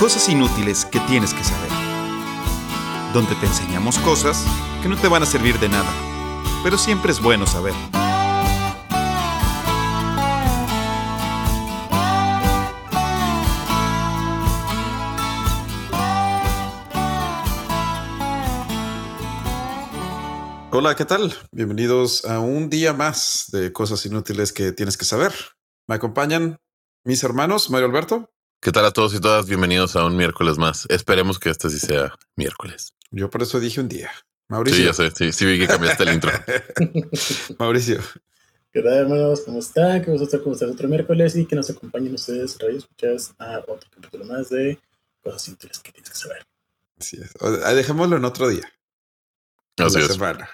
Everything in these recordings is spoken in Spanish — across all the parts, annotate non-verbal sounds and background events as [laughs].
Cosas inútiles que tienes que saber. Donde te enseñamos cosas que no te van a servir de nada, pero siempre es bueno saber. Hola, ¿qué tal? Bienvenidos a un día más de cosas inútiles que tienes que saber. Me acompañan mis hermanos, Mario Alberto. ¿Qué tal a todos y todas? Bienvenidos a un miércoles más. Esperemos que este sí sea miércoles. Yo por eso dije un día. Mauricio. Sí, ya sé. Sí, sí vi que cambiaste el intro. [laughs] Mauricio. ¿Qué tal, hermanos? ¿Cómo están? ¿Cómo están? ¿Cómo están? Otro miércoles y que nos acompañen ustedes, radio escuchas, a otro capítulo más de cosas inútiles que tienes que saber. Así es. O- ah, Dejémoslo en otro día. Así la es. semana.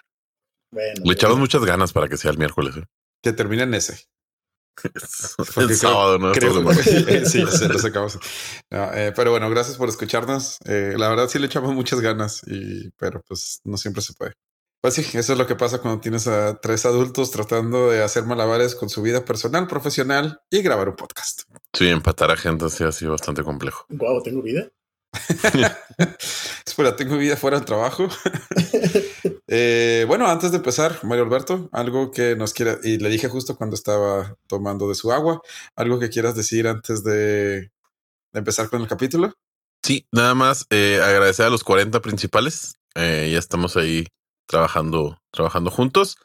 Bueno, Le echamos bueno, muchas ganas para que sea el miércoles. ¿eh? Que termine en ese. El creo- sábado, ¿no? creo- [laughs] sí, se lo sacamos. No, eh, pero bueno, gracias por escucharnos. Eh, la verdad sí le echamos muchas ganas, y, pero pues no siempre se puede. Pues sí, eso es lo que pasa cuando tienes a tres adultos tratando de hacer malabares con su vida personal, profesional y grabar un podcast. Sí, empatar a gente sí ha sido bastante complejo. Guau, tengo vida. [laughs] Espera, tengo vida fuera del trabajo. [laughs] Eh, bueno, antes de empezar, Mario Alberto, algo que nos quiera, y le dije justo cuando estaba tomando de su agua, algo que quieras decir antes de, empezar con el capítulo. Sí, nada más eh, agradecer a los 40 principales. Eh, ya estamos ahí trabajando, trabajando juntos.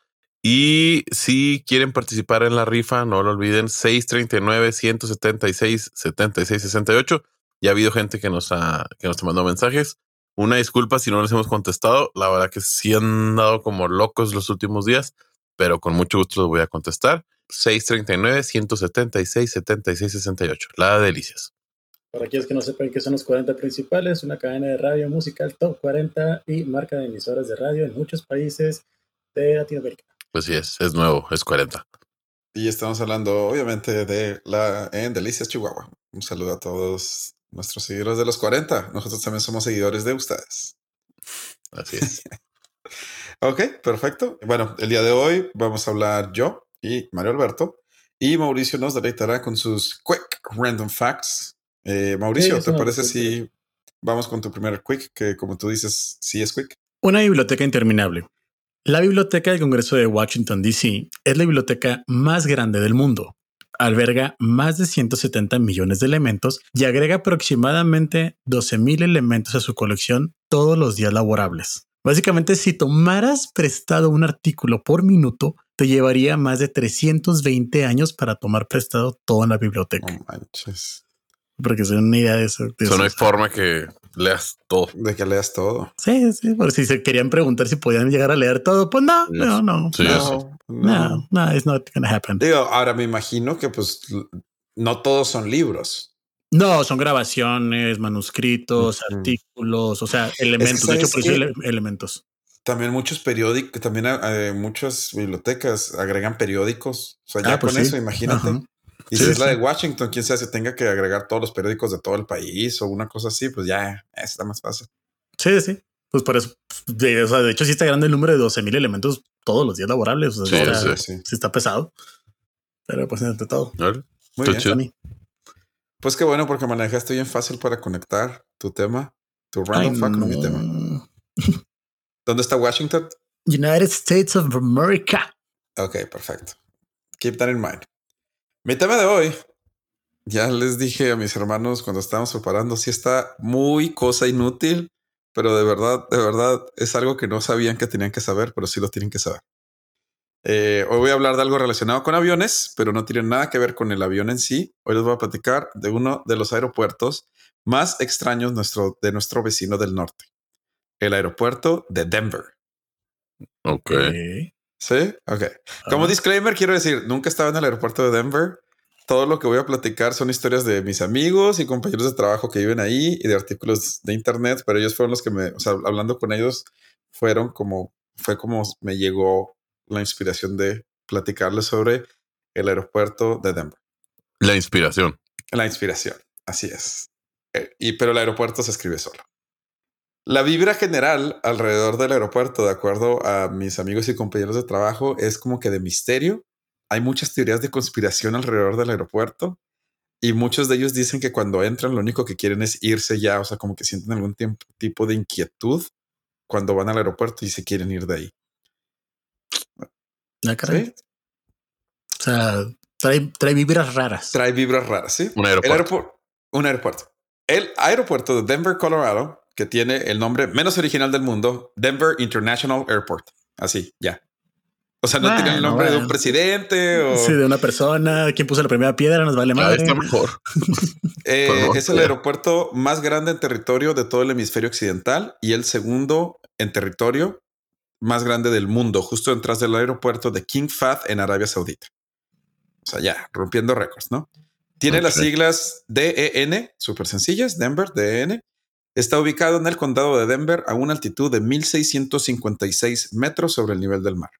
Y si quieren participar en la rifa, no lo olviden, 639 176 76 68. Ya ha habido gente que nos ha, que nos mandó mensajes. Una disculpa si no les hemos contestado. La verdad que sí han dado como locos los últimos días, pero con mucho gusto los voy a contestar. 639 176 76 68. La de delicias. Para aquellos que no sepan qué son los 40 principales, una cadena de radio musical top 40 y marca de emisoras de radio en muchos países de Latinoamérica. Pues sí, es, es nuevo, es 40. Y estamos hablando, obviamente, de la en Delicias, Chihuahua. Un saludo a todos nuestros seguidores de los 40. Nosotros también somos seguidores de ustedes. Así es. [laughs] Ok, perfecto. Bueno, el día de hoy vamos a hablar yo y Mario Alberto. Y Mauricio nos deleitará con sus quick random facts. Eh, Mauricio, Sí, ¿te parece si vamos con tu primer quick? Que como tú dices, sí es quick. Una biblioteca interminable. La Biblioteca del Congreso de Washington, D.C. es la biblioteca más grande del mundo. Alberga más de 170 millones de elementos y agrega aproximadamente 12.000 elementos a su colección todos los días laborables. Básicamente, si tomaras prestado un artículo por minuto, te llevaría más de 320 años para tomar prestado todo en la biblioteca. No manches. Porque es una idea de eso. de Eso no hay forma que leas todo. De que leas todo. Sí, sí, por si se querían preguntar si podían llegar a leer todo, pues no, no, no. Sí, no. No, no, it's not gonna happen. Digo, ahora me imagino que pues no todos son libros. No, son grabaciones, manuscritos, Ujú. artículos, o sea, elementos. de hecho, ¿sabes por eso ele- elementos. También muchos periódicos, también eh, muchas bibliotecas agregan periódicos. O sea, ya Ah, pues con sí. eso, imagínate. Ajá. Y Sí, si es la de Washington, quién sabe si tenga que agregar todos los periódicos de todo el país o una cosa así, pues ya eso está más fácil. Sí, sí. Pues por eso, de, o sea, de hecho, sí está grande el número de 12 mil elementos todos los días laborables. O sea, Sí, sí, está, sí. sí. sí está pesado. Pero pues entre todo. ¿Vale? Muy Está bien. Pues qué bueno porque manejaste bien fácil para conectar tu tema, tu random Ay, fact con mi no. tema. [laughs] ¿Dónde está Washington? United States of America. Ok, perfecto. Keep that in mind. Mi tema de hoy, ya les dije a mis hermanos cuando estábamos preparando, sí está muy cosa inútil, pero de verdad, de verdad es algo que no sabían que tenían que saber, pero sí lo tienen que saber. Eh, hoy voy a hablar de algo relacionado con aviones, pero no tiene nada que ver con el avión en sí. Hoy les voy a platicar de uno de los aeropuertos más extraños nuestro, de nuestro vecino del norte, el aeropuerto de Denver. Ok. Ok. ¿Sí? Ok. Como disclaimer, quiero decir, nunca estaba en el aeropuerto de Denver. Todo lo que voy a platicar son historias de mis amigos y compañeros de trabajo que viven ahí y de artículos de internet, pero ellos fueron los que me, o sea, hablando con ellos, fueron como, fue como me llegó la inspiración de platicarles sobre el aeropuerto de Denver. La inspiración. La inspiración, así es. Eh, Y pero el aeropuerto se escribe solo. La vibra general alrededor del aeropuerto, de acuerdo a mis amigos y compañeros de trabajo, es como que de misterio. Hay muchas teorías de conspiración alrededor del aeropuerto. Y muchos de ellos dicen que cuando entran lo único que quieren es irse ya, o sea, como que sienten algún tiempo, tipo de inquietud cuando van al aeropuerto y se quieren ir de ahí. Ah, caray. ¿Sí? O sea, trae, trae vibras raras. Trae vibras raras, ¿sí? Un El aeropuerto. Un aeropuerto. El aeropuerto de Denver, Colorado, que tiene el nombre menos original del mundo, Denver International Airport. Así, ya. O sea, no tiene el Bueno, nombre de un presidente o Sí, de una persona. ¿Quién puso la primera piedra? Nos vale Ah, madre. está mejor. [laughs] Eh, es el aeropuerto más grande en territorio de todo el hemisferio occidental y el segundo en territorio más grande del mundo, justo detrás del aeropuerto de King Fahd en Arabia Saudita. O sea, ya, rompiendo récords, ¿no? Tiene las Ok. siglas DEN, súper sencillas, Denver, DEN. Está ubicado en el condado de Denver a una altitud de 1656 metros sobre el nivel del mar.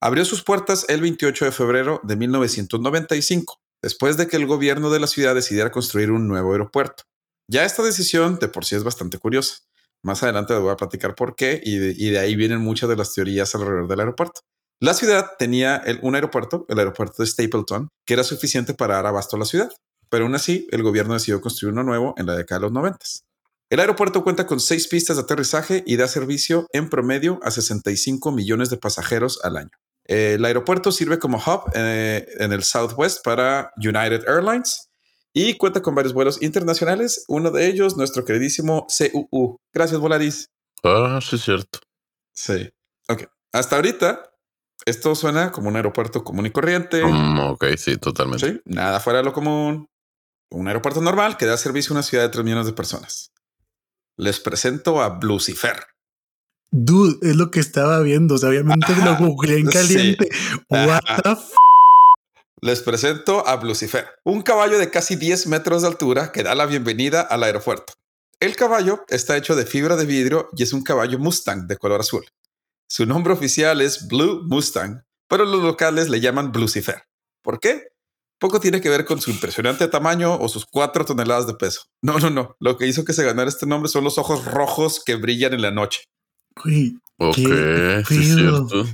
Abrió sus puertas el 28 de febrero de 1995 después de que el gobierno de la ciudad decidiera construir un nuevo aeropuerto. Ya esta decisión de por sí es bastante curiosa. Más adelante les voy a platicar por qué y de, ahí vienen muchas de las teorías alrededor del aeropuerto. La ciudad tenía un aeropuerto, el aeropuerto de Stapleton, que era suficiente para dar abasto a la ciudad, pero aún así el gobierno decidió construir uno nuevo en la década de los 90. El aeropuerto cuenta con seis pistas de aterrizaje y da servicio en promedio a 65 millones de pasajeros al año. El aeropuerto sirve como hub eh, en el Southwest para United Airlines y cuenta con varios vuelos internacionales. Uno de ellos, nuestro queridísimo CUU. Gracias, Volaris. Ah, sí, es cierto. Sí. Ok. Hasta ahorita, esto suena como un aeropuerto común y corriente. Mm, ok, sí, totalmente. Sí, nada fuera de lo común. Un aeropuerto normal que da servicio a una ciudad de 3 millones de personas. Les presento a Lucifer. Dude, es lo que estaba viendo. O sea, obviamente Ajá, lo googleé en sí. caliente. What the f Les presento a Lucifer, un caballo de casi 10 metros de altura que da la bienvenida al aeropuerto. El caballo está hecho de fibra de vidrio y es un caballo Mustang de color azul. Su nombre oficial es Blue Mustang, pero los locales le llaman Lucifer. ¿Por qué? Poco tiene que ver con su impresionante tamaño o sus 4 toneladas de peso. No, no, no. Lo que hizo que se ganara este nombre son los ojos rojos que brillan en la noche. Güey, Ok, ¿Qué sí, es cierto.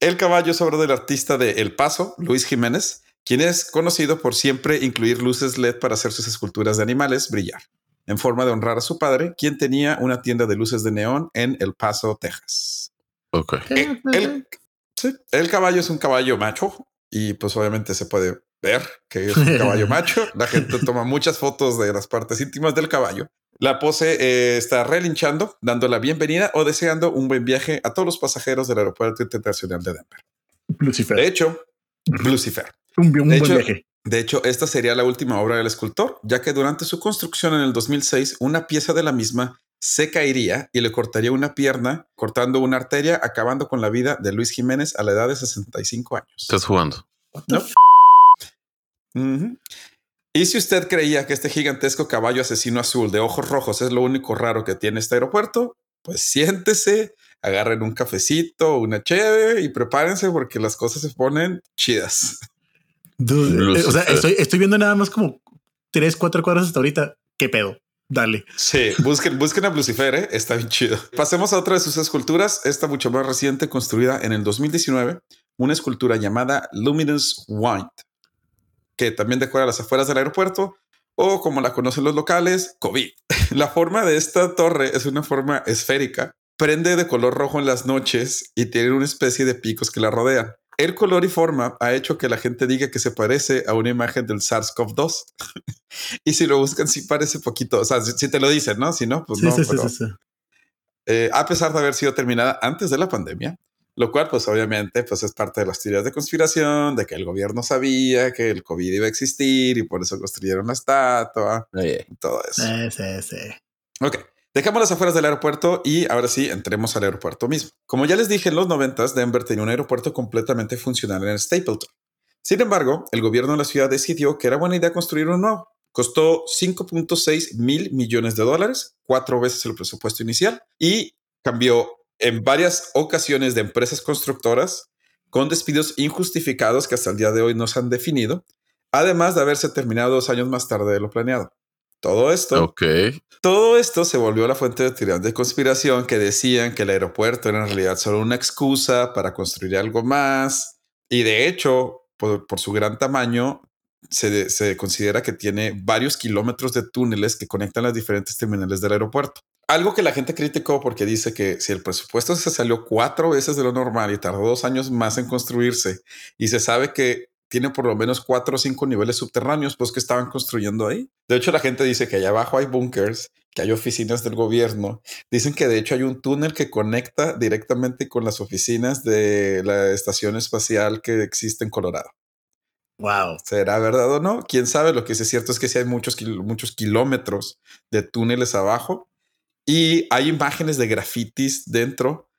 El caballo es obra del artista de El Paso, Luis Jiménez, quien es conocido por siempre incluir luces LED para hacer sus esculturas de animales brillar, en forma de honrar a su padre, quien tenía una tienda de luces de neón en El Paso, Texas. Ok. Eh, El, sí, el caballo es un caballo macho y pues obviamente se puede ver que es un caballo [laughs] macho. La gente toma muchas fotos de las partes íntimas del caballo. La pose eh, está relinchando, dando la bienvenida o deseando un buen viaje a todos los pasajeros del Aeropuerto Internacional de Denver. Lucifer. De hecho, Lucifer. un, un de buen hecho- viaje. De hecho, esta sería la última obra del escultor, ya que durante su construcción en el 2006, una pieza de la misma se caería y le cortaría una pierna, cortando una arteria, acabando con la vida de Luis Jiménez a la edad de 65 años. Estás jugando. ¿No? Ujú. Y si usted creía que este gigantesco caballo asesino azul de ojos rojos es lo único raro que tiene este aeropuerto, pues siéntese, agarren un cafecito, una cheve y prepárense porque las cosas se ponen chidas. Dude, [laughs] eh, o sea, estoy, estoy viendo nada más como tres, cuatro cuadros hasta ahorita. ¿Qué pedo? Dale. Sí, busquen, busquen a Lucifer, ¿eh? está bien chido. Pasemos a otra de sus esculturas, esta mucho más reciente, construida en el 2019, una escultura llamada Luminous White, que también decora las afueras del aeropuerto, o como la conocen los locales, COVID. [laughs] La forma de esta torre es una forma esférica, prende de color rojo en las noches y tiene una especie de picos que la rodean. El color y forma ha hecho que la gente diga que se parece a una imagen del SARS-CoV-2. [laughs] y si lo buscan, sí parece poquito. O sea, si, si te lo dicen, ¿no? Si no, pues sí, no. sí, pero, sí. eh, a pesar de haber sido terminada antes de la pandemia, lo cual, pues obviamente, pues es parte de las teorías de conspiración, de que el gobierno sabía que el COVID iba a existir y por eso construyeron la estatua y todo eso. Sí, sí, sí. Ok, dejamos las afueras del aeropuerto y ahora sí entremos al aeropuerto mismo. Como ya les dije, en los 90 Denver tenía un aeropuerto completamente funcional en el Stapleton. Sin embargo, el gobierno de la ciudad decidió que era buena idea construir uno nuevo. Costó 5.6 mil millones de dólares, cuatro veces el presupuesto inicial, y cambió en varias ocasiones de empresas constructoras con despidos injustificados que hasta el día de hoy no se han definido, además de haberse terminado dos años más tarde de lo planeado. Todo esto todo esto se volvió la fuente de teorías de conspiración que decían que el aeropuerto era en realidad solo una excusa para construir algo más. Y de hecho, por, por su gran tamaño, se, se, considera que tiene varios kilómetros de túneles que conectan las diferentes terminales del aeropuerto. Algo que la gente criticó porque dice que si el presupuesto se salió cuatro veces de lo normal y tardó dos años más en construirse y se sabe que tiene por lo menos cuatro o cinco niveles subterráneos, pues que estaban construyendo ahí. De hecho, la gente dice que allá abajo hay bunkers, que hay oficinas del gobierno. Dicen que de hecho hay un túnel que conecta directamente con las oficinas de la estación espacial que existe en Colorado. Wow. ¿Será verdad o no? Quién sabe. Lo que es cierto es que sí hay muchos, muchos kilómetros de túneles abajo y hay imágenes de grafitis dentro.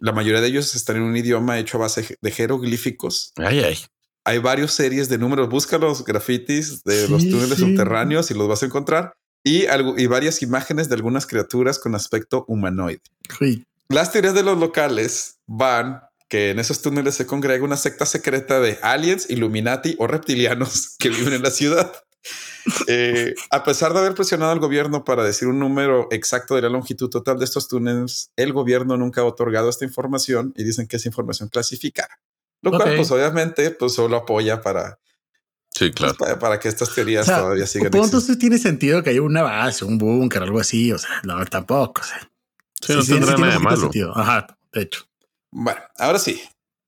La mayoría de ellos están en un idioma hecho a base de jeroglíficos. Ay, ay hay varias series de números. Busca los grafitis de los túneles subterráneos y los vas a encontrar. Y, algo, y varias imágenes de algunas criaturas con aspecto humanoide. Las teorías de los locales van que en esos túneles se congrega una secta secreta de aliens, Illuminati o reptilianos [laughs] que viven en la ciudad. Eh, a pesar de haber presionado al gobierno para decir un número exacto de la longitud total de estos túneles, el gobierno nunca ha otorgado esta información y dicen que es información clasificada. Lo cual, pues obviamente, pues solo apoya para. Sí, claro. para, que estas teorías todavía sigan. Entonces tiene sentido que haya una base, un búnker, algo así. O sea, no, tampoco. O sea, sí, no tendrá nada de malo. Ajá, de hecho. Bueno, ahora sí.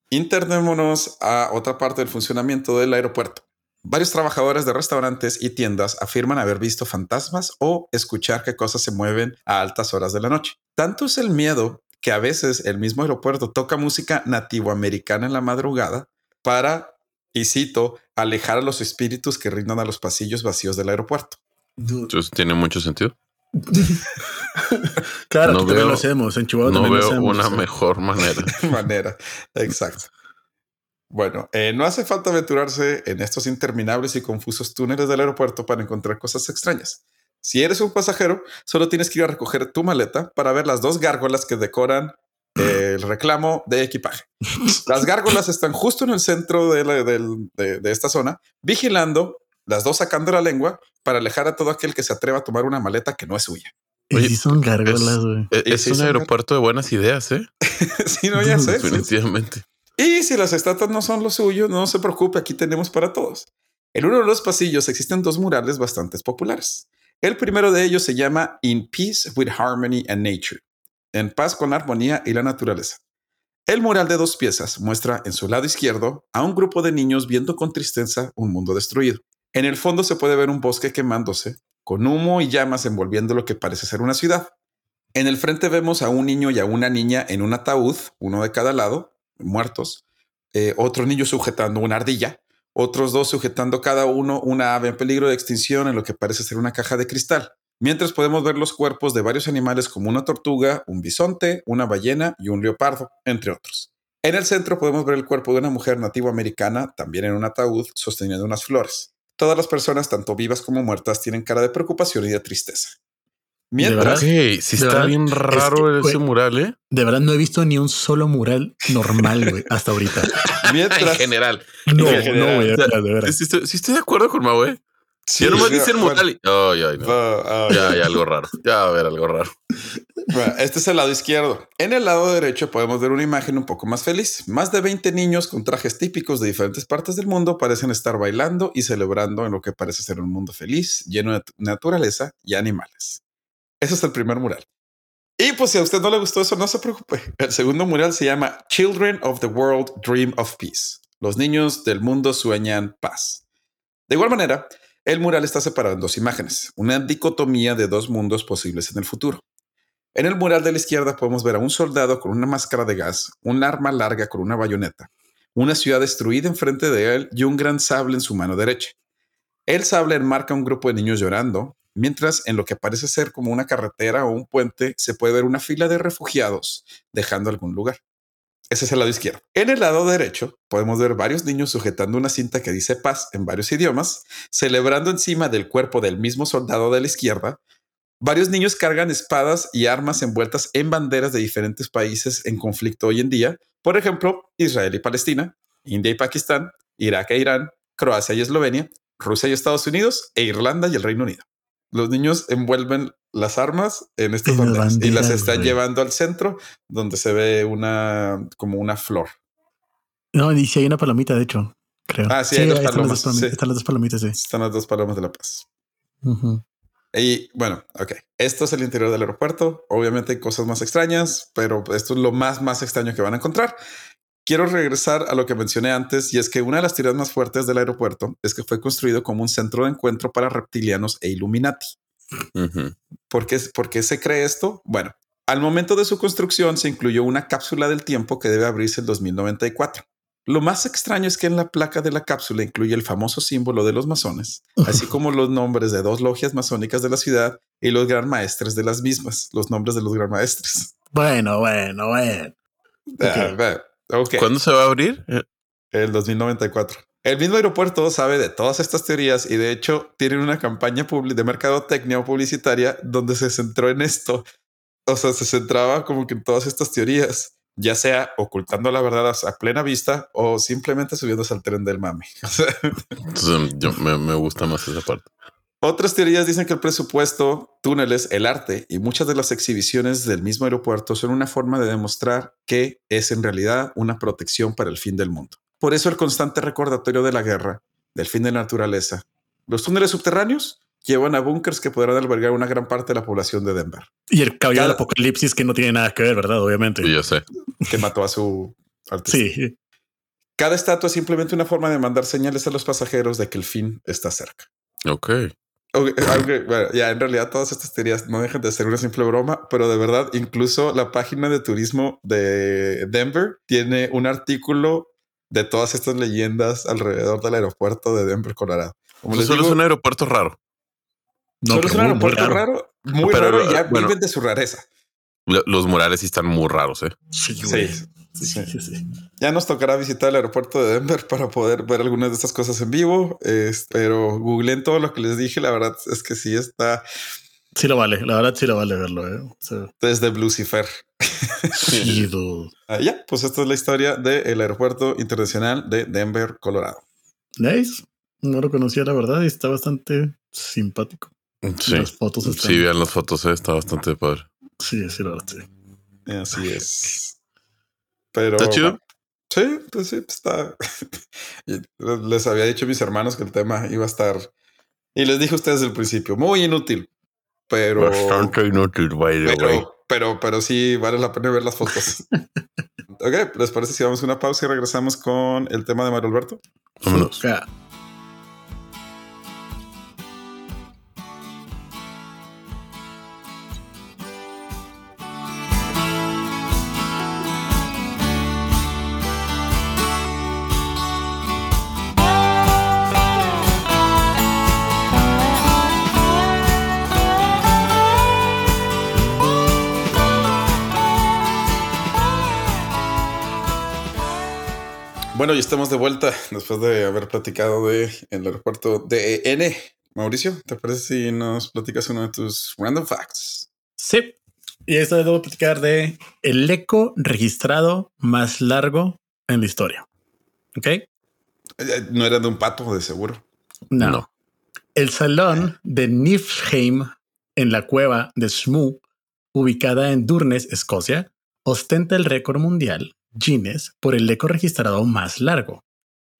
Internémonos a otra parte del funcionamiento del aeropuerto. Varios trabajadores de restaurantes y tiendas afirman haber visto fantasmas o escuchar que cosas se mueven a altas horas de la noche. Tanto es el miedo que a veces el mismo aeropuerto toca música nativoamericana en la madrugada para, y cito, alejar a los espíritus que rindan a los pasillos vacíos del aeropuerto. Eso tiene mucho sentido. [laughs] claro, no veo, lo hacemos. En Chihuahua no veo una mejor manera. [laughs] manera, exacto. Bueno, eh, no hace falta aventurarse en estos interminables y confusos túneles del aeropuerto para encontrar cosas extrañas. Si eres un pasajero, solo tienes que ir a recoger tu maleta para ver las dos gárgolas que decoran [clears throat] el reclamo de equipaje. Las gárgolas están justo en el centro de, esta zona, vigilando, las dos sacando la lengua para alejar a todo aquel que se atreva a tomar una maleta que no es suya. Oye, son gárgolas, güey. Es, un aeropuerto de buenas ideas, ¿eh? [laughs] sí, no, ya sé. Definitivamente. Y si las estatuas no son lo suyo, no se preocupe, aquí tenemos para todos. En uno de los pasillos existen dos murales bastante populares. El primero de ellos se llama In Peace with Harmony and Nature, en paz con la armonía y la naturaleza. El mural de dos piezas muestra en su lado izquierdo a un grupo de niños viendo con tristeza un mundo destruido. En el fondo se puede ver un bosque quemándose, con humo y llamas envolviendo lo que parece ser una ciudad. En el frente vemos a un niño y a una niña en un ataúd, uno de cada lado, muertos, eh, otro niño sujetando una ardilla, otros dos sujetando cada uno una ave en peligro de extinción en lo que parece ser una caja de cristal. Mientras podemos ver los cuerpos de varios animales como una tortuga, un bisonte, una ballena y un leopardo, entre otros. En el centro podemos ver el cuerpo de una mujer nativa americana, también en un ataúd, sosteniendo unas flores. Todas las personas, tanto vivas como muertas, tienen cara de preocupación y de tristeza. Mientras, sí está bien raro ese mural, ¿eh? De verdad no he visto ni un solo mural normal, güey, hasta ahorita. [laughs] Mientras, en general. No, no, güey, de verdad, Si estoy, de acuerdo con Mau, güey. Si no nomás dice el mural ay, ay, no. ya hay algo raro. Ya va a haber algo raro. este es el lado izquierdo. En el lado derecho podemos ver una imagen un poco más feliz. Más de 20 niños con trajes típicos de diferentes partes del mundo parecen estar bailando y celebrando en lo que parece ser un mundo feliz, lleno de naturaleza y animales. Ese es el primer mural. Y pues si a usted no le gustó eso, no se preocupe. El segundo mural se llama Children of the World Dream of Peace. Los niños del mundo sueñan paz. De igual manera, el mural está separado en dos imágenes, una dicotomía de dos mundos posibles en el futuro. En el mural de la izquierda podemos ver a un soldado con una máscara de gas, un arma larga con una bayoneta, una ciudad destruida enfrente de él y un gran sable en su mano derecha. El sable enmarca un grupo de niños llorando, mientras en lo que parece ser como una carretera o un puente se puede ver una fila de refugiados dejando algún lugar. Ese es el lado izquierdo. En el lado derecho podemos ver varios niños sujetando una cinta que dice paz en varios idiomas, celebrando encima del cuerpo del mismo soldado de la izquierda. Varios niños cargan espadas y armas envueltas en banderas de diferentes países en conflicto hoy en día, por ejemplo, Israel y Palestina, India y Pakistán, Irak e Irán, Croacia y Eslovenia, Rusia y Estados Unidos, e Irlanda y el Reino Unido los niños envuelven las armas en estas banderas, y las están llevando al centro donde se ve una como una flor. No, dice hay una palomita, de hecho. creo. Ah, sí, hay dos ahí están, las dos palomas, palomitas, sí. están las dos palomitas, sí. Están las dos palomas de la paz. Ujú. Y bueno, ok. Esto es el interior del aeropuerto. Obviamente hay cosas más extrañas, pero esto es lo más, más extraño que van a encontrar. Quiero regresar a lo que mencioné antes, y es que una de las teorías más fuertes del aeropuerto es que fue construido como un centro de encuentro para reptilianos e Illuminati. ¿Por qué, por qué se cree esto? Bueno, al momento de su construcción se incluyó una cápsula del tiempo que debe abrirse en 2094. Lo más extraño es que en la placa de la cápsula incluye el famoso símbolo de los masones, así [laughs] como los nombres de dos logias masónicas de la ciudad y los gran maestres de las mismas, los nombres de los gran maestres. Bueno, bueno, bueno. Ah, ok. ¿Cuándo se va a abrir? Eh, El 2094. El mismo aeropuerto sabe de todas estas teorías y de hecho tienen una campaña de mercadotecnia o publicitaria donde se centró en esto. O sea, se centraba como que en todas estas teorías, ya sea ocultando la verdad a- plena vista o simplemente subiéndose al tren del mame. [laughs] Entonces, yo, me, me gusta más esa parte. Otras teorías dicen que el presupuesto, túneles, el arte y muchas de las exhibiciones del mismo aeropuerto son una forma de demostrar que es en realidad una protección para el fin del mundo. Por eso el constante recordatorio de la guerra, del fin de la naturaleza. Los túneles subterráneos llevan a búnkers que podrán albergar una gran parte de la población de Denver, Y el caballero del apocalipsis que no tiene nada que ver, ¿verdad? Obviamente. Sí, ya sé. que mató a su artista. Sí. Cada estatua es simplemente una forma de mandar señales a los pasajeros de que el fin está cerca. Ok. [laughs] Bueno, ya en realidad todas estas teorías no dejan de ser una simple broma, pero de verdad incluso la página de turismo de Denver tiene un artículo de todas estas leyendas alrededor del aeropuerto de Denver, Colorado. Como les Solo digo, es un aeropuerto raro. No, solo es pero un muy- muy aeropuerto raro, muy Pero, raro y ya bueno. viven de su rareza. Lo- Los murales sí están muy raros, ¿eh? Sí. Sí. Sí, sí, sí. Ya nos tocará visitar el aeropuerto de Denver para poder ver algunas de estas cosas en vivo, es- pero googleen todo lo que les dije. La verdad es que sí está Sí lo vale, la verdad sí lo vale verlo. ¿eh? O sea, desde Lucifer. sí. [laughs] Ah, ya, pues esta es la historia del aeropuerto internacional de Denver, Colorado. Nice. No lo conocía, la verdad, y está bastante simpático. Sí. Las fotos están. Sí, vean las fotos, ¿eh? está bastante padre. Sí, sí, la verdad, sí. Así es. Pero ¿Está chido? sí, pues sí, pues está. [laughs] Les había dicho a mis hermanos que el tema iba a estar. Y les dije a ustedes desde el principio, muy inútil. Pero, Bastante inútil, by the way. pero, pero, pero sí vale la pena ver las fotos. [laughs] ok, ¿les parece si vamos a una pausa y regresamos con el tema de Mario Alberto? Vámonos. Bueno, y estamos de vuelta después de haber platicado de el aeropuerto de N. Mauricio, ¿te parece si nos platicas uno de tus random facts? Sí. Y esta vez debo platicar de el eco registrado más largo en la historia. ¿Ok? Eh, No era de un pato, de seguro. No. No. El salón de Niflheim en la cueva de Smoo, ubicada en Durnes, Escocia, ostenta el récord mundial Guinness por el eco registrado más largo.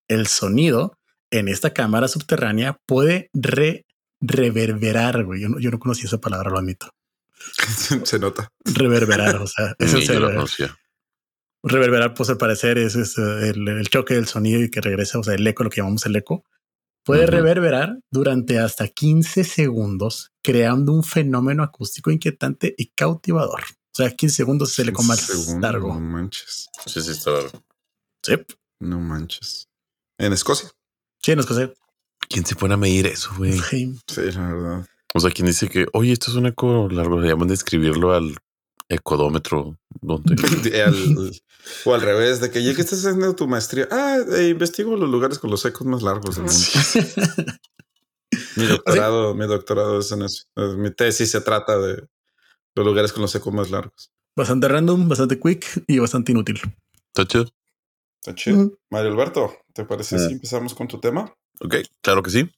El sonido en esta cámara subterránea puede re- reverberar, güey. Yo no, yo no conocía esa palabra, lo admito. [laughs] Se nota. Reverberar, o sea, [laughs] eso yo lo conocía. reverberar, pues al parecer es, es, eh, el, el choque del sonido y que regresa, o sea, el eco, lo que llamamos el eco, puede reverberar durante hasta 15 segundos, creando un fenómeno acústico inquietante y cautivador. O sea, 15 segundos es el eco más Segundo, largo. No manches. Sí, sí, está raro. Sí, No manches. En Escocia. sí, no es cosa. ¿Quién se pone a medir eso, güey? Sí, la verdad. O sea, ¿quién dice que, oye, esto es un eco largo? Le llaman de escribirlo al ecodómetro. donde De [laughs] al- o al revés, de que ya que estás haciendo tu maestría, ah, eh, investigo los lugares con los ecos más largos del mundo. Mi [laughs] doctorado, mi doctorado es en eso. Eh, Mi tesis se trata de los lugares con los ecos más largos. Bastante random, bastante quick y bastante inútil. ¿Está chido? Está chido. Mario Alberto, ¿te parece Mm. si empezamos con tu tema? Ok, claro que sí.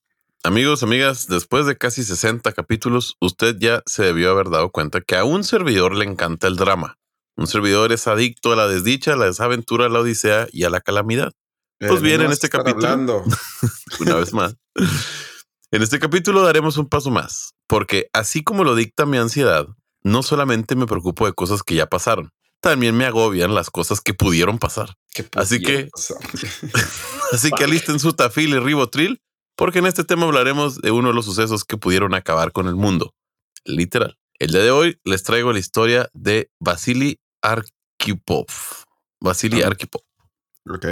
Amigos, amigas, después de casi 60 capítulos, usted ya se debió haber dado cuenta que a un servidor le encanta el drama. Un servidor es adicto a la desdicha, a la desaventura, a la odisea y a la calamidad. Pues Eh, bien, no en este capítulo. [laughs] una vez más. En este capítulo daremos un paso más, porque así como lo dicta mi ansiedad, no solamente me preocupo de cosas que ya pasaron, también me agobian las cosas que pudieron pasar. ¿Qué Así que- pasar? [laughs] Así que alisten su tafil y ribotril, porque en este tema hablaremos de uno de los sucesos que pudieron acabar con el mundo. Literal. El día de hoy les traigo la historia de Vasily Arkhipov. Vasily Ah. Arkhipov. ok.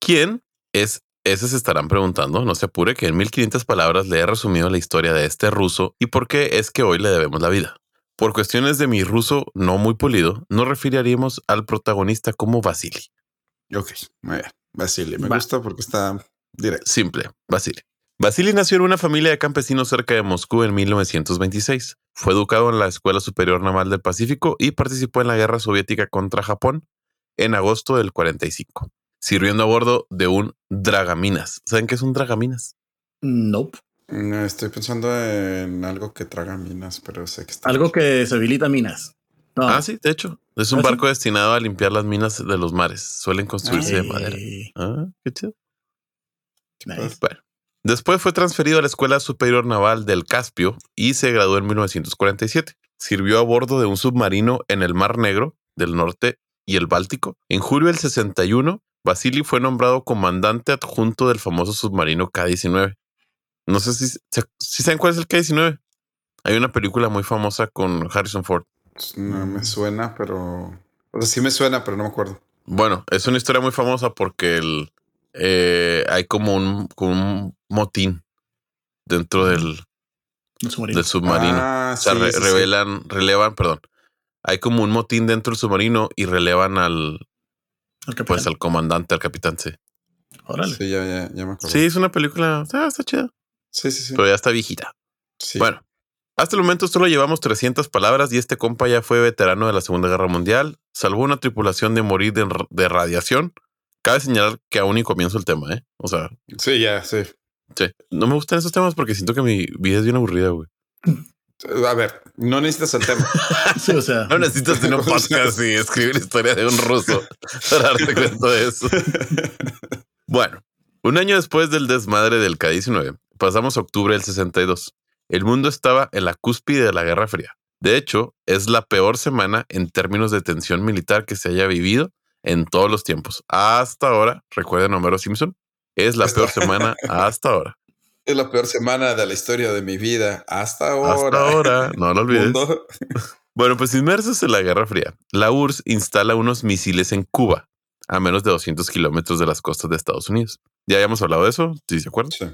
¿Quién es? Ese se estarán preguntando, no se apure, que en 1500 palabras le he resumido la historia de este ruso y por qué es que hoy le debemos la vida. Por cuestiones de mi ruso no muy polido, nos referiríamos al protagonista como Vasily. Ok. Muy bien. Basile. Me Va. gusta porque está directo. Simple, Vasily. Vasily nació en una familia de campesinos cerca de Moscú en 1926. Fue educado en la Escuela Superior Naval del Pacífico y participó en la Guerra Soviética contra Japón en agosto del 45, sirviendo a bordo de un Dragaminas. ¿Saben qué es un Dragaminas? Nope. No, estoy pensando en algo que traga minas, pero sé que está. Algo que deshabilita minas. No. Ah, sí, de hecho. Es un ¿Ah, sí? barco destinado a limpiar las minas de los mares. Suelen construirse de madera. Ah, qué chido. nice. Bueno, después fue transferido a la Escuela Superior Naval del Caspio y se graduó en 1947. Sirvió a bordo de un submarino en el Mar Negro del Norte y el Báltico. En julio del 61, Vasily fue nombrado comandante adjunto del famoso submarino K-19. No sé si, si- si saben cuál es el K-19. Hay una película muy famosa con Harrison Ford. No me suena, pero. O sea, sí me suena, pero no me acuerdo. Bueno, es una historia muy famosa porque el, eh, hay como un, como un motín dentro del, submarino. del submarino. Ah, o sea, sí, re- sí, sí. revelan, relevan, perdón. Hay como un motín dentro del submarino y relevan al, capitán. pues, al comandante, al capitán. Sí, Órale. Sí, ya, ya, ya me acuerdo. sí es una película, ah, está chida, sí, sí. sí. pero ya está viejita. Sí. Bueno, hasta el momento solo llevamos 300 palabras y este compa ya fue veterano de la Segunda Guerra Mundial, salvó una tripulación de morir de, de radiación. Cabe señalar que aún y comienzo el tema, ¿eh? O sea, Sí, ya, sí. sí. No me gustan esos temas porque siento que mi vida es bien aburrida, güey. A ver, no necesitas el tema. [laughs] Sí, o sea. No necesitas tener un [laughs] podcast y escribir la historia de un ruso para darte cuenta de eso. [laughs] Bueno, un año después del desmadre del K-19, pasamos a octubre del 62. El mundo estaba en la cúspide de la Guerra Fría. De hecho, es la peor semana en términos de tensión militar que se haya vivido en todos los tiempos. Hasta ahora, recuerden Homero Simpson, es la peor semana hasta ahora. [laughs] Es la peor semana de la historia de mi vida. Hasta ahora. Hasta ahora, no lo [laughs] olvides. Bueno, pues inmersos en la Guerra Fría, la URSS instala unos misiles en Cuba, a menos de 200 kilómetros de las costas de Estados Unidos. Ya habíamos hablado de eso, ¿sí se acuerdan? Sí.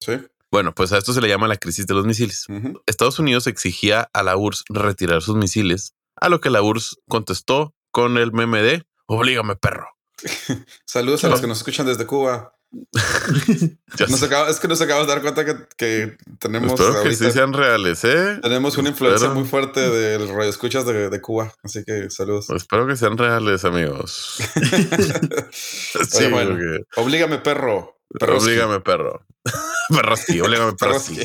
Sí. Bueno, pues a esto se le llama la crisis de los misiles. Estados Unidos exigía a la URSS retirar sus misiles, a lo que la URSS contestó con el meme de Oblígame, perro. [laughs] Saludos a los que nos escuchan desde Cuba. [laughs] Nos acaba- es que nos acabamos de dar cuenta que, que tenemos Espero que sí sean reales, ¿eh? tenemos una influencia Espero. muy fuerte del radio escuchas de, de Cuba. Así que saludos. Espero que sean reales, amigos. [laughs] sí, Oye, bueno, porque- Oblígame, perro. Perroski. Oblígame, perro. [laughs] Perroski, oblígame, perroski.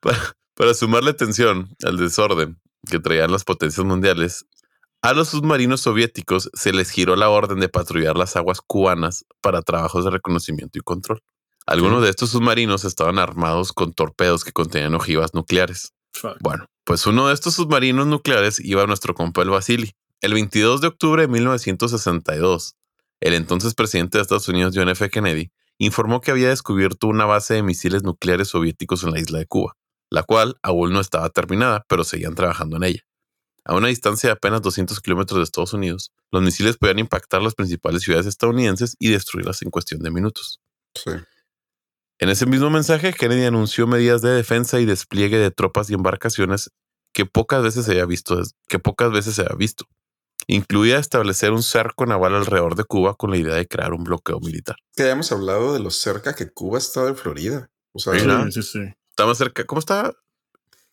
Para, para sumarle tensión al desorden que traían las potencias mundiales, a los submarinos soviéticos se les giró la orden de patrullar las aguas cubanas para trabajos de reconocimiento y control. Algunos de estos submarinos estaban armados con torpedos que contenían ojivas nucleares. Fuck. Bueno, pues uno de estos submarinos nucleares iba a nuestro compa el Vasily. El 22 de octubre de 1962, el entonces presidente de Estados Unidos, John F. Kennedy, informó que había descubierto una base de misiles nucleares soviéticos en la isla de Cuba, la cual aún no estaba terminada, pero seguían trabajando en ella. A una distancia de apenas 200 kilómetros de Estados Unidos, los misiles podían impactar las principales ciudades estadounidenses y destruirlas en cuestión de minutos. Sí. En ese mismo mensaje, Kennedy anunció medidas de defensa y despliegue de tropas y embarcaciones que pocas veces se había visto, que pocas veces se había visto. Incluía establecer un cerco naval alrededor de Cuba con la idea de crear un bloqueo militar. Que hayamos hablado de lo cerca que Cuba está de Florida. O sea, Sí. Sí, sí. Está más cerca. ¿Cómo está?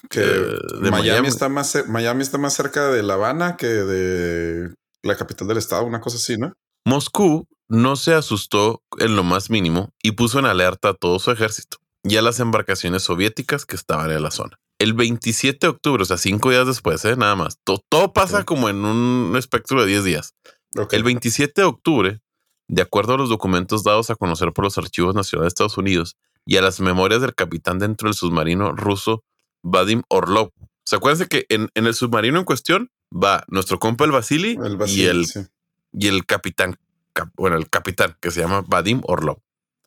que Eh, de Miami, Miami. está más Miami está más cerca de La Habana que de la capital del estado, una cosa así, ¿no? Moscú no se asustó en lo más mínimo y puso en alerta a todo su ejército y a las embarcaciones soviéticas que estaban en la zona. El 27 de octubre, o sea, cinco días después, ¿eh? nada más. To- todo pasa como en un espectro de 10 días. El 27 de octubre, De acuerdo a los documentos dados a conocer por los archivos nacionales de Estados Unidos y a las memorias del capitán dentro del submarino ruso Vadim Orlov. ¿Se acuerdan que en, en el submarino en cuestión va nuestro compa el Vasily, El y, el, sí. y el capitán, cap- bueno, el capitán que se llama Vadim Orlov.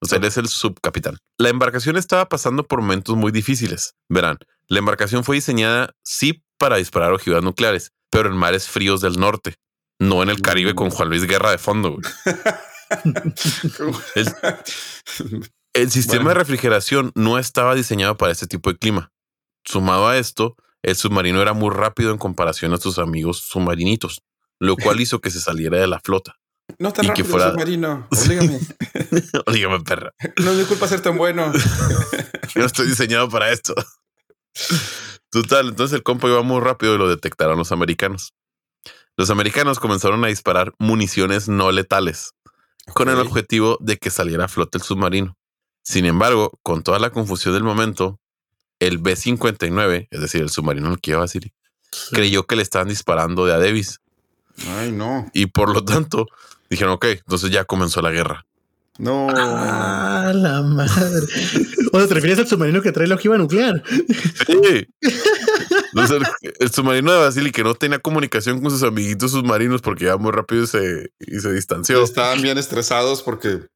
O sea, él es el subcapitán. La embarcación estaba pasando por momentos muy difíciles. Verán, la embarcación fue diseñada sí para disparar ojivas nucleares, pero en mares fríos del norte, no en el Caribe con Juan Luis Guerra de fondo. güey. [laughs] El- El sistema Bueno. de refrigeración no estaba diseñado para este tipo de clima. Sumado a esto, el submarino era muy rápido en comparación a sus amigos submarinitos, lo cual hizo que se saliera de la flota. no tan y que rápido, fuera- submarino. [laughs] Oblígame. Dígame, perra, no es mi culpa ser tan bueno. [laughs] yo no estoy diseñado para esto. Total, entonces el compa iba muy rápido y lo detectaron los americanos. Los americanos comenzaron a disparar municiones no letales con el objetivo de que saliera a flote el submarino. Sin embargo, con toda la confusión del momento, el B-59, es decir, el submarino al que iba Vasily, creyó que le estaban disparando de a Davis Ay, no. y por lo tanto dijeron, ok, entonces ya comenzó la guerra. No. Ah, la madre. O sea, te refieres al submarino que trae la ojiva nuclear. Sí. Entonces, el, el submarino de Vasily que no tenía comunicación con sus amiguitos submarinos porque iba muy rápido y se, y se distanció. Estaban bien estresados porque.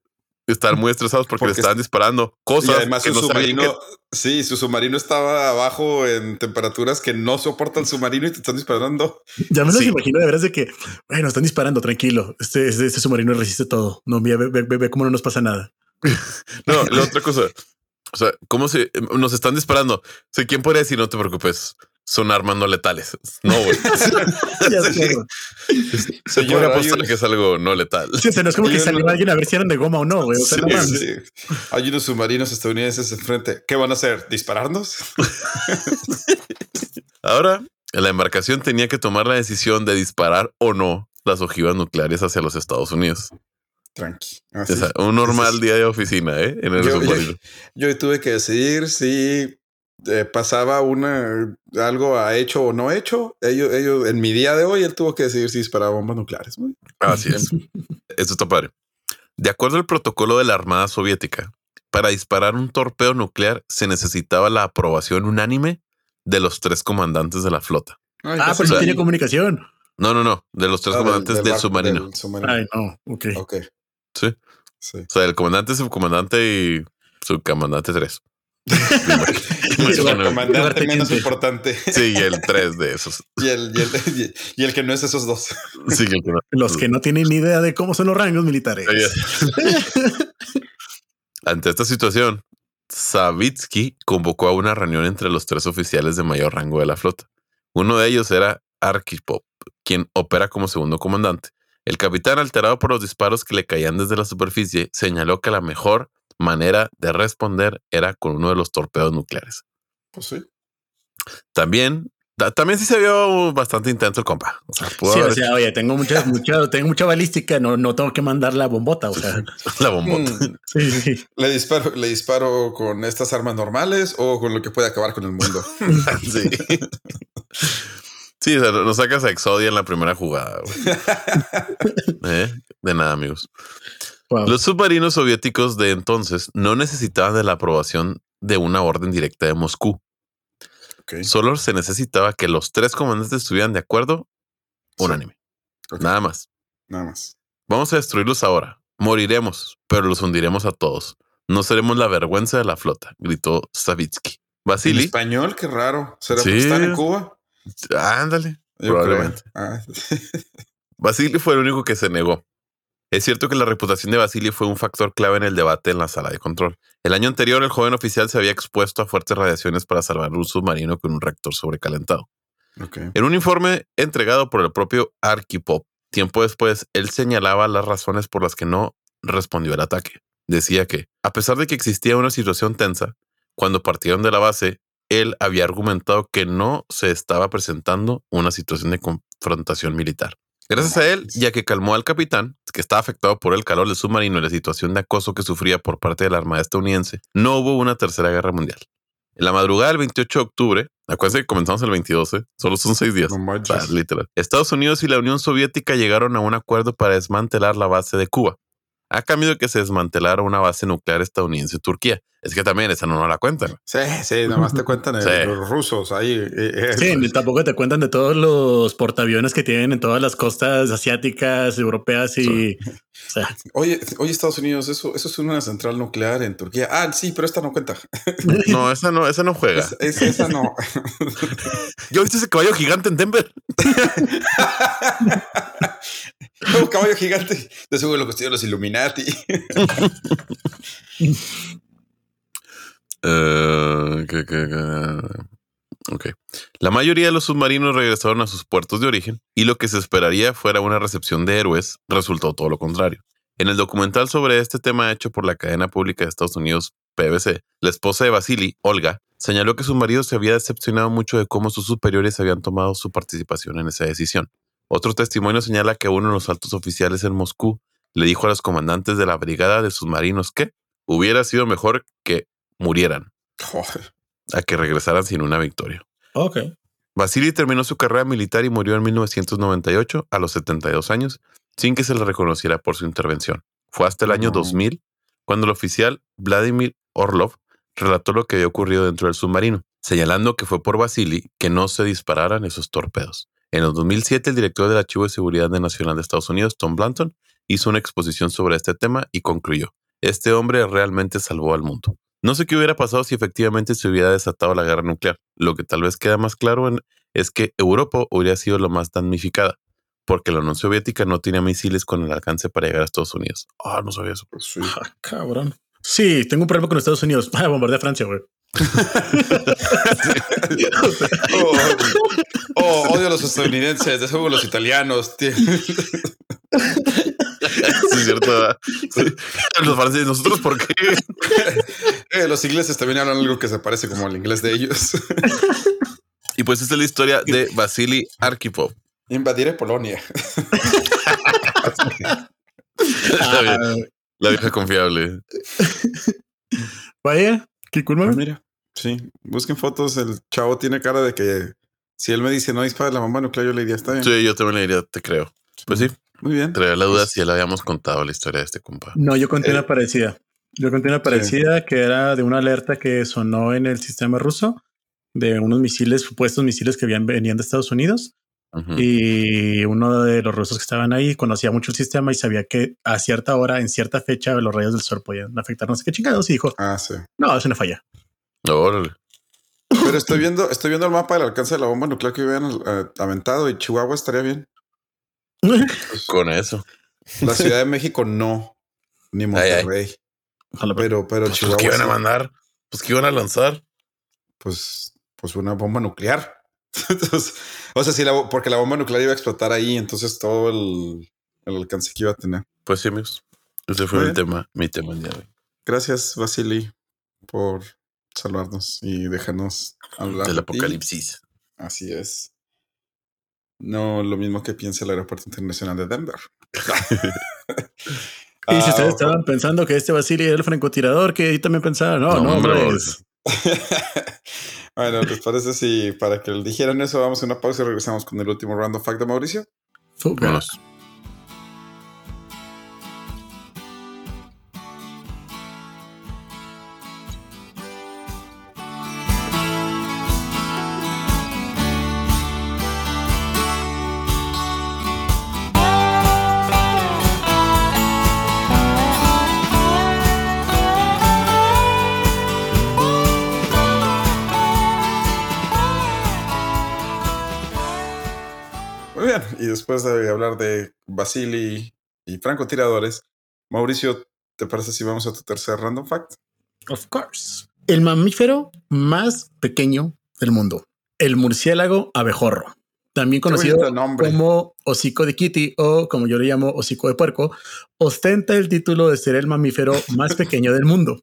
Estaban muy estresados porque, Porque le estaban disparando cosas y además que su no sabían submarino. que- Sí, su submarino estaba abajo en temperaturas que no soporta el submarino y te están disparando. Ya me los imagino de veras de que, bueno, están disparando, tranquilo. Este, este, este submarino resiste todo. No, mira, ve, ve, ve, ve cómo no nos pasa nada. [laughs] No, la otra cosa. O sea, ¿cómo se nos están disparando? O sea, ¿quién podría decir no te preocupes? Son armas no letales. No, güey. [laughs] Ya [laughs] Sí. sé, güey. Se puede apostar que es algo no letal. Sí, o sea, no es como que salió alguien a ver si eran de goma o no, güey. O sea, Sí, no mames. Sí. Hay unos submarinos estadounidenses enfrente. ¿Qué van a hacer? ¿Dispararnos? [laughs] Ahora, la embarcación tenía que tomar la decisión de disparar o no las ojivas nucleares hacia los Estados Unidos. Tranqui. O Así. sea, un normal día de oficina, ¿eh? En el Yo-. Yo tuve que decidir si eh, pasaba una algo a hecho o no hecho. Ellos, ellos, en mi día de hoy, él tuvo que decidir si disparaba bombas nucleares. güey. Así es. Esto está padre. De acuerdo al protocolo de la Armada Soviética, para disparar un torpedo nuclear se necesitaba la aprobación unánime de los tres comandantes de la flota. Ay, Ah, pero no tiene comunicación. No, no, no, de los tres Ah, comandantes del, submarino. del submarino. Ay, no. Ok. Ok. Sí. Sí. O sea, el comandante, subcomandante y subcomandante 3. El comandante menos teniente. importante. Sí, y el 3 de esos. y, el, y, el, y el que no es esos dos. Sí, el que no. Los que no tienen ni idea de cómo son los rangos militares. Ante esta situación, Savitsky convocó a una reunión entre los tres oficiales de mayor rango de la flota. Uno de ellos era Arkhipov, quien opera como segundo comandante. El capitán, alterado por los disparos que le caían desde la superficie, señaló que la mejor manera de responder era con uno de los torpedos nucleares. Pues sí. También, ta- también sí se vio bastante intenso el compa. O sea, pudo Sí, o sea, oye, tengo mucha, [laughs] mucha, tengo mucha balística, no, no tengo que mandar la bombota. O sea, [laughs] la bombota. [laughs] Mm, sí, sí. ¿Le disparo, ¿Le disparo con estas armas normales o con lo que puede acabar con el mundo? Sí. Sí, o sea, nos sacas a Exodia en la primera jugada. güey. ¿Eh? De nada, amigos. Wow. Los submarinos soviéticos de entonces no necesitaban de la aprobación de una orden directa de Moscú. Solo se necesitaba que los tres comandantes estuvieran de acuerdo Sí. unánime. Nada más. Nada más. Vamos a destruirlos ahora. Moriremos, pero los hundiremos a todos. No seremos la vergüenza de la flota, gritó Savitsky. ¿En Vasily, español? Qué raro. ¿Será Sí. porque están en Cuba? ándale. Yo Probablemente. Ah, [laughs] Vasily fue el único que se negó. Es cierto que la reputación de Vasily fue un factor clave en el debate en la sala de control. El año anterior, el joven oficial se había expuesto a fuertes radiaciones para salvar un submarino con un reactor sobrecalentado. En un informe entregado por el propio Arkhipov, tiempo después, él señalaba las razones por las que no respondió al ataque. Decía que, a pesar de que existía una situación tensa, cuando partieron de la base, él había argumentado que no se estaba presentando una situación de confrontación militar. Gracias a él, ya que calmó al capitán, que estaba afectado por el calor del submarino y la situación de acoso que sufría por parte de la Armada estadounidense, no hubo una tercera guerra mundial. En la madrugada del 28 de octubre, acuérdense que comenzamos el 22, ¿eh? solo son seis días. No O manches. sea, literal. Estados Unidos y la Unión Soviética llegaron a un acuerdo para desmantelar la base de Cuba. a cambio de que se desmantelara una base nuclear estadounidense en Turquía. Es que también esa no, la cuentan. Sí, sí, nada más te cuentan [laughs] los rusos ahí. Eh, eh, sí, pues. tampoco te cuentan de todos los portaaviones que tienen en todas las costas asiáticas, europeas y... O sea. [laughs] Oye, oye, Estados Unidos, eso, eso es una central nuclear en Turquía. Ah, sí, pero esta no cuenta. [laughs] No, esa no, esa no juega. esa no. ¿Yo viste ese caballo gigante en Denver? Un caballo gigante. De seguro lo que los Illuminati. Uh, La mayoría de los submarinos regresaron a sus puertos de origen y lo que se esperaría fuera una recepción de héroes resultó todo lo contrario. En el documental sobre este tema hecho por la cadena pública de Estados Unidos, PBC, la esposa de Vasily, Olga, señaló que su marido se había decepcionado mucho de cómo sus superiores habían tomado su participación en esa decisión. Otro testimonio señala que uno de los altos oficiales en Moscú le dijo a los comandantes de la brigada de submarinos que hubiera sido mejor que murieran a que regresaran sin una victoria. Ok. Vasily terminó su carrera militar y murió en 1998 a los 72 años sin que se le reconociera por su intervención. Fue hasta el año 2000 cuando el oficial Vladimir Orlov relató lo que había ocurrido dentro del submarino, señalando que fue por Vasily que no se dispararan esos torpedos. En el 2007, el director del Archivo de Seguridad Nacional de Estados Unidos, Tom Blanton, hizo una exposición sobre este tema y concluyó, este hombre realmente salvó al mundo. No sé qué hubiera pasado si efectivamente se hubiera desatado la guerra nuclear. Lo que tal vez queda más claro es que Europa hubiera sido lo más damnificada, porque la Unión Soviética no tenía misiles con el alcance para llegar a Estados Unidos. Ah, no sabía eso. Sí. Ah, cabrón. Sí, tengo un problema con Estados Unidos. [laughs] Ah, bombardea Francia, güey. Oh, oh, odio a los estadounidenses, de los italianos. Sí, cierto. Los franceses, ¿nosotros por qué? Eh, los ingleses también hablan algo que se parece como el inglés de ellos. y pues esta es la historia de Vasily Arkhipov. Invadiré Polonia. la vieja confiable. Vaya, qué cool, ah, Mira, sí, busquen fotos. El chavo tiene cara de que si él me dice no dispara la bomba nuclear, yo le diría está bien. Sí, yo también le diría, te creo. Pues sí, muy bien. Traía la duda pues si ya le habíamos contado la historia de este compa. No, yo conté una eh, parecida. Yo conté una parecida que era de una alerta que sonó en el sistema ruso de unos misiles, supuestos misiles que venían de Estados Unidos. Y uno de los rusos que estaban ahí conocía mucho el sistema y sabía que a cierta hora, en cierta fecha, los rayos del sol podían afectar no sé qué chingados. Y dijo: Ah, sí. No, es una falla. Órale. Pero estoy viendo, estoy viendo el mapa del alcance de la bomba nuclear que habían eh, aventado y Chihuahua estaría bien. [laughs] Con eso. La Ciudad de México no, ni Monterrey. Pero, pero pues, Chihuahua. ¿Qué iban a mandar? Pues que iban a lanzar. Pues, pues una bomba nuclear. [laughs] o sea, sí, la, porque la bomba nuclear iba a explotar ahí, entonces todo el, alcance que iba a tener. Pues sí, amigos. Ese fue el tema, mi tema el día de hoy. Gracias, Vasily, por salvarnos y dejarnos hablar. Del apocalipsis. Así es. No lo mismo que piensa el Aeropuerto Internacional de Denver. [laughs] y si ustedes ah, estaban pensando que este Basili era el francotirador, que yo también pensaba, no, no, no [laughs] bueno, ¿les parece si para que dijeran eso vamos a una pausa y regresamos con el último random fact de Mauricio? Vámonos. Después de hablar de Basili y francotiradores, Mauricio, ¿te parece si vamos a tu tercer random fact? Of course. El mamífero más pequeño del mundo, el murciélago abejorro, también conocido como hocico de kitty o como yo le llamo hocico de puerco, ostenta el título de ser el mamífero más pequeño del mundo.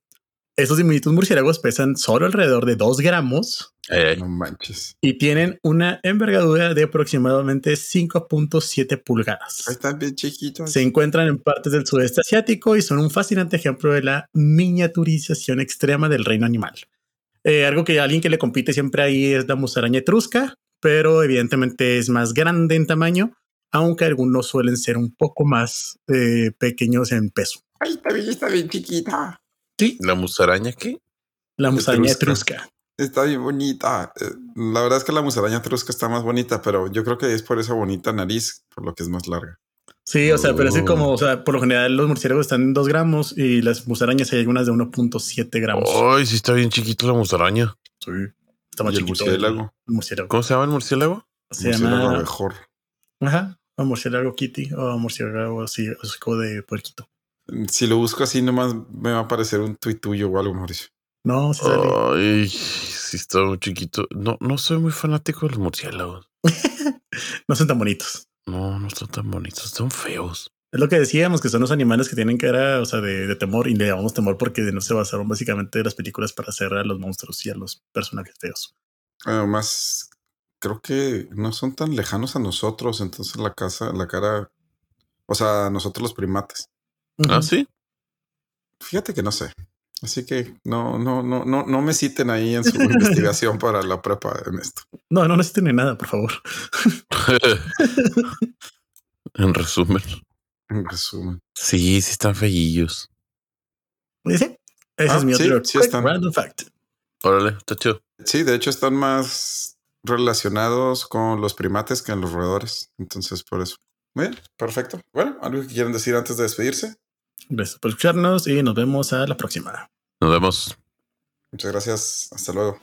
Estos diminutos murciélagos pesan solo alrededor de 2 gramos. No manches. Y tienen una envergadura de aproximadamente 5.7 pulgadas. Están bien chiquitos. Se encuentran en partes del sudeste asiático y son un fascinante ejemplo de la miniaturización extrema del reino animal. Eh, algo que alguien que le compite siempre ahí es la musaraña etrusca, pero evidentemente es más grande en tamaño, aunque algunos suelen ser un poco más eh, pequeños en peso. Ay, está bien, está bien chiquita. Sí, ¿La musaraña qué? la musaraña Etrusca. etrusca. Está bien bonita. Eh, La verdad es que la musaraña trusca está más bonita, pero yo creo que es por esa bonita nariz, por lo que es más larga. Sí, o sea, pero así Oh. como, o sea, por lo general los murciélagos están en 2 gramos y las musarañas hay algunas de 1.7 gramos. Ay, sí está bien chiquito la musaraña. Sí, está más Y el murciélago. El murciélago. ¿Cómo se llama el murciélago? Se Murciélago llama, mejor. ajá, o murciélago kitty o murciélago así, así como de puerquito. Si lo busco así, nomás me va a aparecer un tuit tuyo o algo, Mauricio. No, sí sale. Ay, sí está muy chiquito. No, no soy muy fanático de los murciélagos. [laughs] No son tan bonitos. No, no están tan bonitos, están feos. Es lo que decíamos, que son los animales que tienen cara, o sea, de, de temor, y le llamamos temor porque no se basaron básicamente las películas para hacer a los monstruos y a los personajes feos. Además, creo que no son tan lejanos a nosotros, entonces la casa, la cara, o sea, nosotros los primates. Ah, sí. Fíjate que no sé. Así que no, no, no, no, no me citen ahí en su investigación para la prepa en esto. No, no necesitan ni nada, por favor. [laughs] en resumen. En resumen. Sí, sí están feillos. Dice, ese Ah, es mi sí, otro sí están. random fact. Órale, está chido. Sí, de hecho están más relacionados con los primates que en los roedores. Entonces, por eso. Bien, perfecto. Bueno, algo que quieran decir antes de despedirse. Gracias por escucharnos y nos vemos a la próxima. Nos vemos. Muchas gracias. Hasta luego.